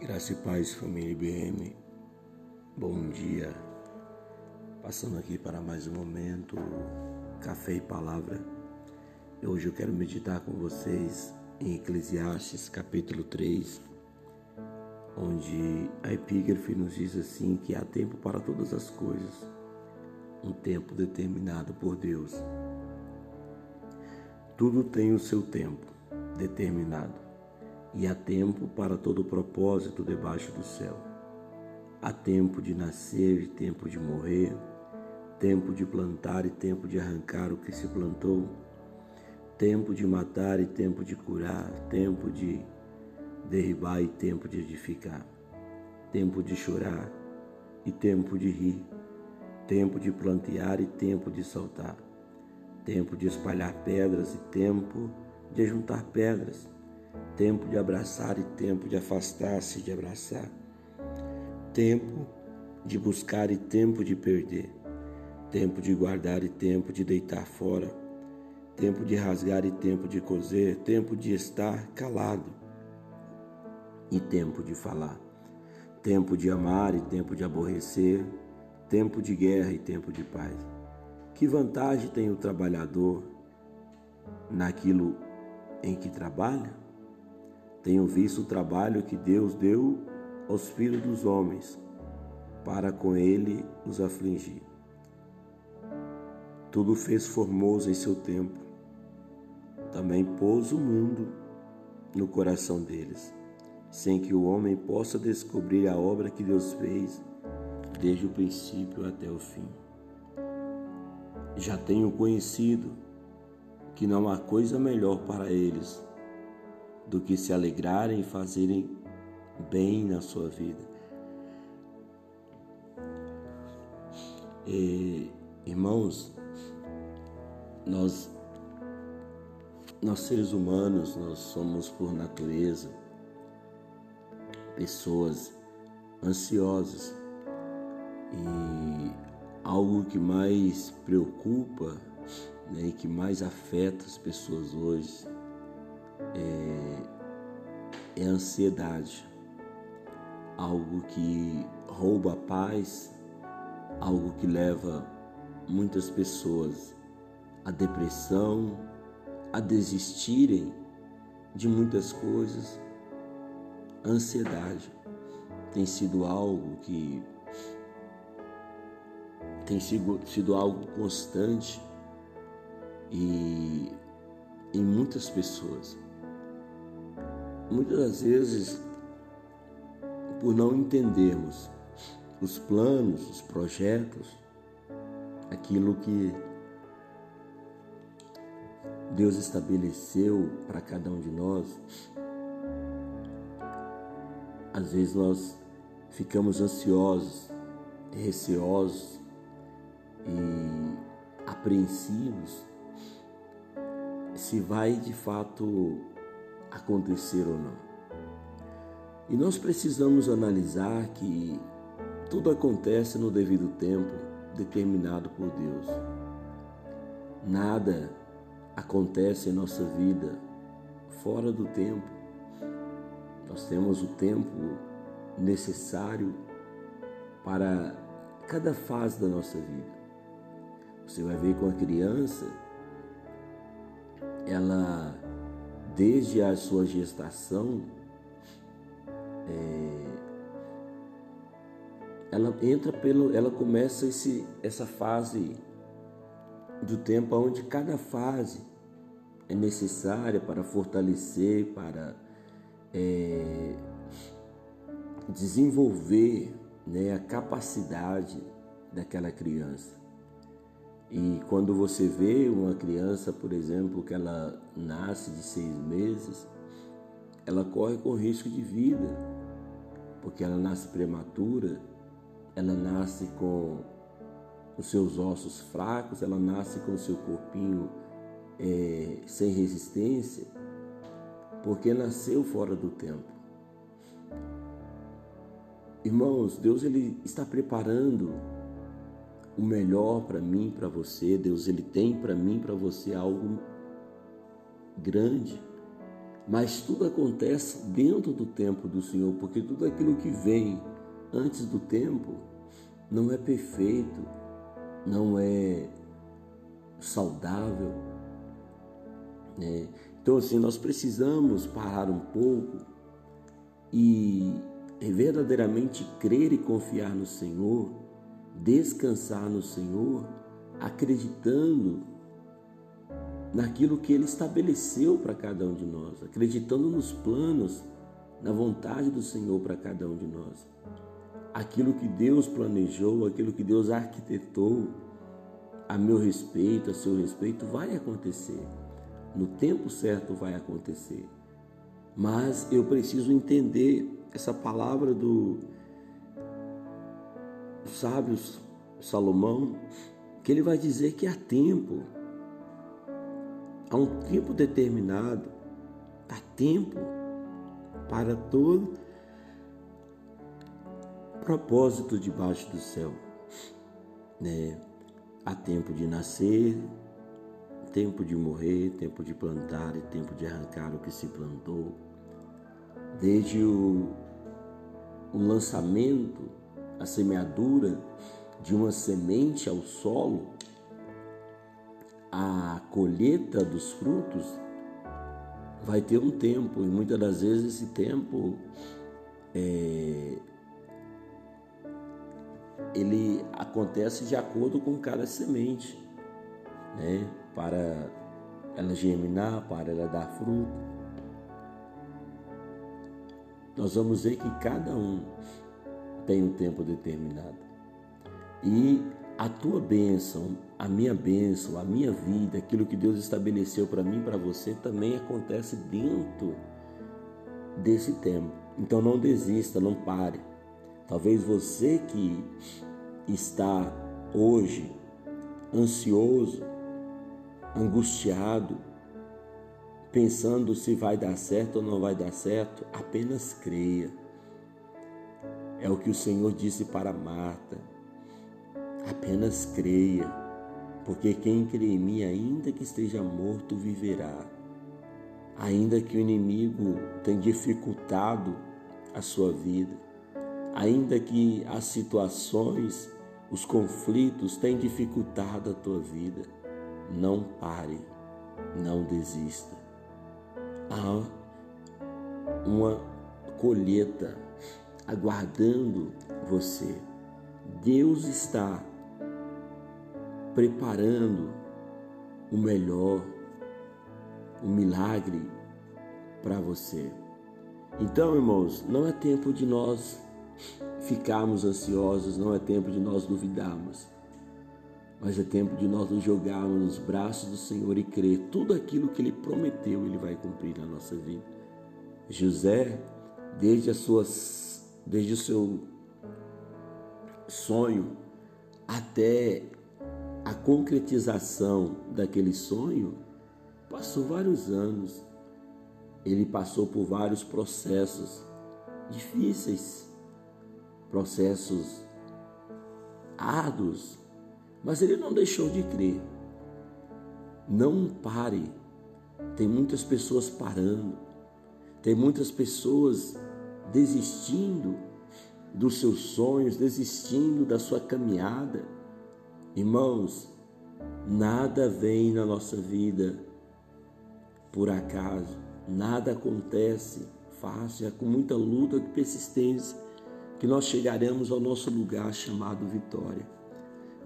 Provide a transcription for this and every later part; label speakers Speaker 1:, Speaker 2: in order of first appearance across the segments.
Speaker 1: Graça e paz, família IBM. Bom dia. Passando aqui para mais um momento, café e palavra. Hoje eu quero meditar com vocês em Eclesiastes, capítulo 3, onde a epígrafe nos diz assim que há tempo para todas as coisas, um tempo determinado por Deus. Tudo tem o seu tempo determinado e há tempo para todo propósito debaixo do céu. Há tempo de nascer e tempo de morrer, tempo de plantar e tempo de arrancar o que se plantou, tempo de matar e tempo de curar, tempo de derribar e tempo de edificar, tempo de chorar e tempo de rir, tempo de plantear e tempo de saltar, tempo de espalhar pedras e tempo de juntar pedras tempo de abraçar e tempo de afastar-se de abraçar, tempo de buscar e tempo de perder, tempo de guardar e tempo de deitar fora, tempo de rasgar e tempo de coser, tempo de estar calado e tempo de falar, tempo de amar e tempo de aborrecer, tempo de guerra e tempo de paz. Que vantagem tem o trabalhador naquilo em que trabalha? Tenho visto o trabalho que Deus deu aos filhos dos homens para com ele os afligir. Tudo fez formoso em seu tempo. Também pôs o mundo no coração deles, sem que o homem possa descobrir a obra que Deus fez desde o princípio até o fim. Já tenho conhecido que não há coisa melhor para eles do que se alegrarem e fazerem bem na sua vida. E, irmãos, nós, nós seres humanos, nós somos por natureza pessoas ansiosas e algo que mais preocupa né, e que mais afeta as pessoas hoje é ansiedade, algo que rouba a paz, algo que leva muitas pessoas à depressão, a desistirem de muitas coisas. A ansiedade tem sido algo que tem sido, sido algo constante e em muitas pessoas. Muitas das vezes, por não entendermos os planos, os projetos, aquilo que Deus estabeleceu para cada um de nós, às vezes nós ficamos ansiosos, receosos e apreensivos se vai de fato acontecer ou não. E nós precisamos analisar que tudo acontece no devido tempo determinado por Deus. Nada acontece em nossa vida fora do tempo. Nós temos o tempo necessário para cada fase da nossa vida. Você vai ver com a criança, ela desde a sua gestação, é, ela entra pelo, ela começa esse, essa fase do tempo onde cada fase é necessária para fortalecer, para é, desenvolver né, a capacidade daquela criança. E quando você vê uma criança, por exemplo, que ela nasce de seis meses, ela corre com risco de vida, porque ela nasce prematura, ela nasce com os seus ossos fracos, ela nasce com o seu corpinho é, sem resistência, porque nasceu fora do tempo. Irmãos, Deus ele está preparando o melhor para mim, para você. Deus ele tem para mim, para você algo grande. Mas tudo acontece dentro do tempo do Senhor, porque tudo aquilo que vem antes do tempo não é perfeito, não é saudável. Né? Então, assim, nós precisamos parar um pouco e verdadeiramente crer e confiar no Senhor, descansar no Senhor, acreditando naquilo que Ele estabeleceu para cada um de nós, acreditando nos planos, na vontade do Senhor para cada um de nós. Aquilo que Deus planejou, aquilo que Deus arquitetou a meu respeito, a seu respeito, vai acontecer. No tempo certo vai acontecer. Mas eu preciso entender essa palavra do sábio Salomão, que ele vai dizer que há tempo há um tempo determinado, há tempo para todo propósito debaixo do céu. Né? Há tempo de nascer, tempo de morrer, tempo de plantar e tempo de arrancar o que se plantou. Desde o, o lançamento, a semeadura de uma semente ao solo, a colheita dos frutos vai ter um tempo, e muitas das vezes esse tempo é, ele acontece de acordo com cada semente, né? para ela germinar, para ela dar fruto. Nós vamos ver que cada um tem um tempo determinado. E a tua bênção, a minha bênção, a minha vida, aquilo que Deus estabeleceu para mim para você também acontece dentro desse tempo. Então não desista, não pare. Talvez você que está hoje ansioso, angustiado, pensando se vai dar certo ou não vai dar certo, apenas creia. É o que o Senhor disse para Marta. Apenas creia, porque quem crê em mim, ainda que esteja morto, viverá. Ainda que o inimigo tenha dificultado a sua vida, ainda que as situações, os conflitos tenham dificultado a tua vida, não pare, não desista. Há uma colheita aguardando você. Deus está preparando o melhor, o milagre para você. Então, irmãos, não é tempo de nós ficarmos ansiosos, não é tempo de nós duvidarmos, mas é tempo de nós nos jogarmos nos braços do Senhor e crer tudo aquilo que Ele prometeu, Ele vai cumprir na nossa vida. José, desde as suas, desde o seu sonho até a concretização daquele sonho passou vários anos. Ele passou por vários processos difíceis, processos árduos, mas ele não deixou de crer. Não pare. Tem muitas pessoas parando, tem muitas pessoas desistindo dos seus sonhos, desistindo da sua caminhada Irmãos, nada vem na nossa vida por acaso, nada acontece fácil, é com muita luta e persistência que nós chegaremos ao nosso lugar chamado vitória.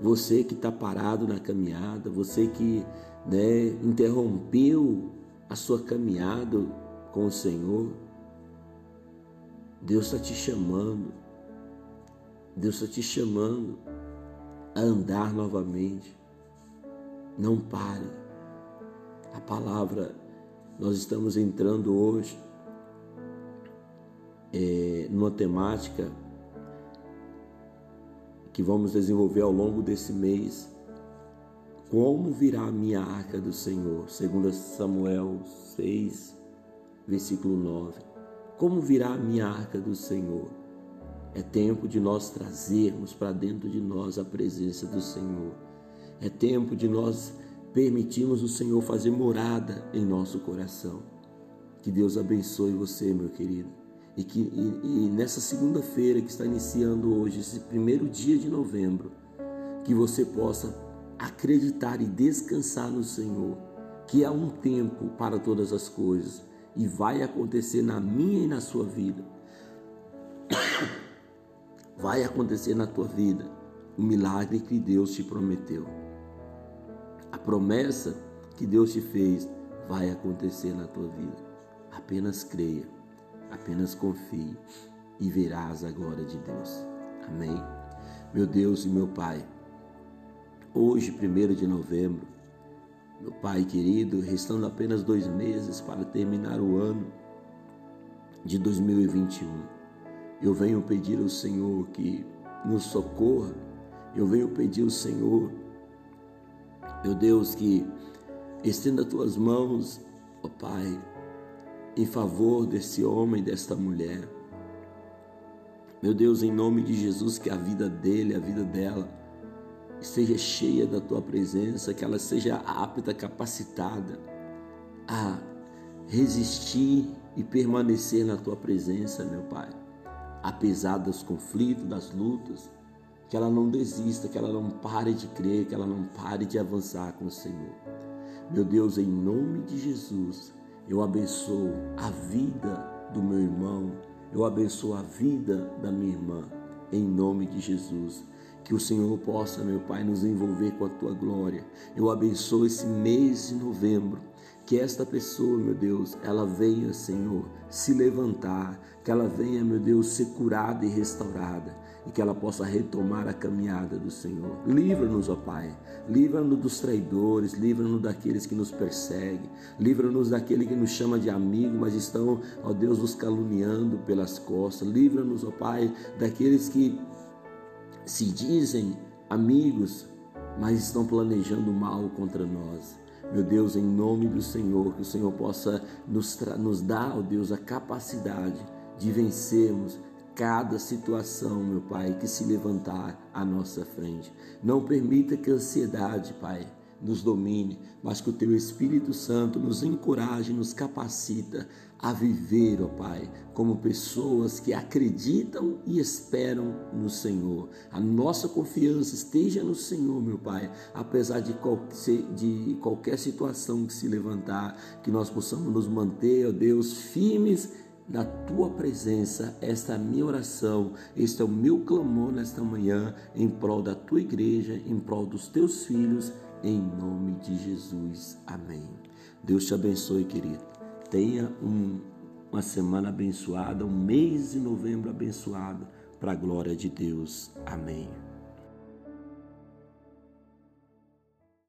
Speaker 1: Você que está parado na caminhada, você que né, interrompeu a sua caminhada com o Senhor, Deus está te chamando. Deus está te chamando a andar novamente. Não pare. A palavra, nós estamos entrando hoje é, numa temática que vamos desenvolver ao longo desse mês. Como virá a minha arca do Senhor? Segundo Samuel 6, versículo 9. Como virá a minha arca do Senhor? É tempo de nós trazermos para dentro de nós a presença do Senhor. É tempo de nós permitirmos o Senhor fazer morada em nosso coração. Que Deus abençoe você, meu querido. E que e, e nessa segunda-feira que está iniciando hoje, esse primeiro dia de novembro, que você possa acreditar e descansar no Senhor, que há um tempo para todas as coisas e vai acontecer na minha e na sua vida. Vai acontecer na tua vida o milagre que Deus te prometeu. A promessa que Deus te fez vai acontecer na tua vida. Apenas creia, apenas confie e verás a glória de Deus. Amém. Meu Deus e meu Pai, hoje, primeiro de novembro, meu Pai querido, restando apenas dois meses para terminar o ano de 2021, eu venho pedir ao Senhor que nos socorra, eu venho pedir ao Senhor, meu Deus, que estenda tuas mãos, ó Pai, em favor desse homem, desta mulher. Meu Deus, em nome de Jesus, que a vida dele, a vida dela, esteja cheia da tua presença, que ela seja apta, capacitada a resistir e permanecer na tua presença, meu Pai. Apesar dos conflitos, das lutas, que ela não desista, que ela não pare de crer, que ela não pare de avançar com o Senhor. Meu Deus, em nome de Jesus, eu abençoo a vida do meu irmão, eu abençoo a vida da minha irmã, em nome de Jesus. Que o Senhor possa, meu Pai, nos envolver com a tua glória. Eu abençoo esse mês de novembro. Que esta pessoa, meu Deus, ela venha, Senhor, se levantar, que ela venha, meu Deus, ser curada e restaurada e que ela possa retomar a caminhada do Senhor. Livra-nos, ó Pai, livra-nos dos traidores, livra-nos daqueles que nos perseguem, livra-nos daquele que nos chama de amigo, mas estão, ó Deus, nos caluniando pelas costas. Livra-nos, ó Pai, daqueles que se dizem amigos, mas estão planejando mal contra nós. Meu Deus, em nome do Senhor, que o Senhor possa nos, nos dar, ó Deus, a capacidade de vencermos cada situação, meu Pai, que se levantar à nossa frente. Não permita que a ansiedade, Pai, nos domine, mas que o Teu Espírito Santo nos encoraje, nos capacita a viver, ó Pai, como pessoas que acreditam e esperam no Senhor. A nossa confiança esteja no Senhor, meu Pai, apesar de qualquer, de qualquer situação que se levantar, que nós possamos nos manter, ó Deus, firmes na tua presença. Esta é a minha oração, este é o meu clamor nesta manhã em prol da tua igreja, em prol dos teus filhos, em nome de Jesus. Amém. Deus te abençoe, querido. Tenha um, uma semana abençoada, um mês de novembro abençoado, para a glória de Deus. Amém.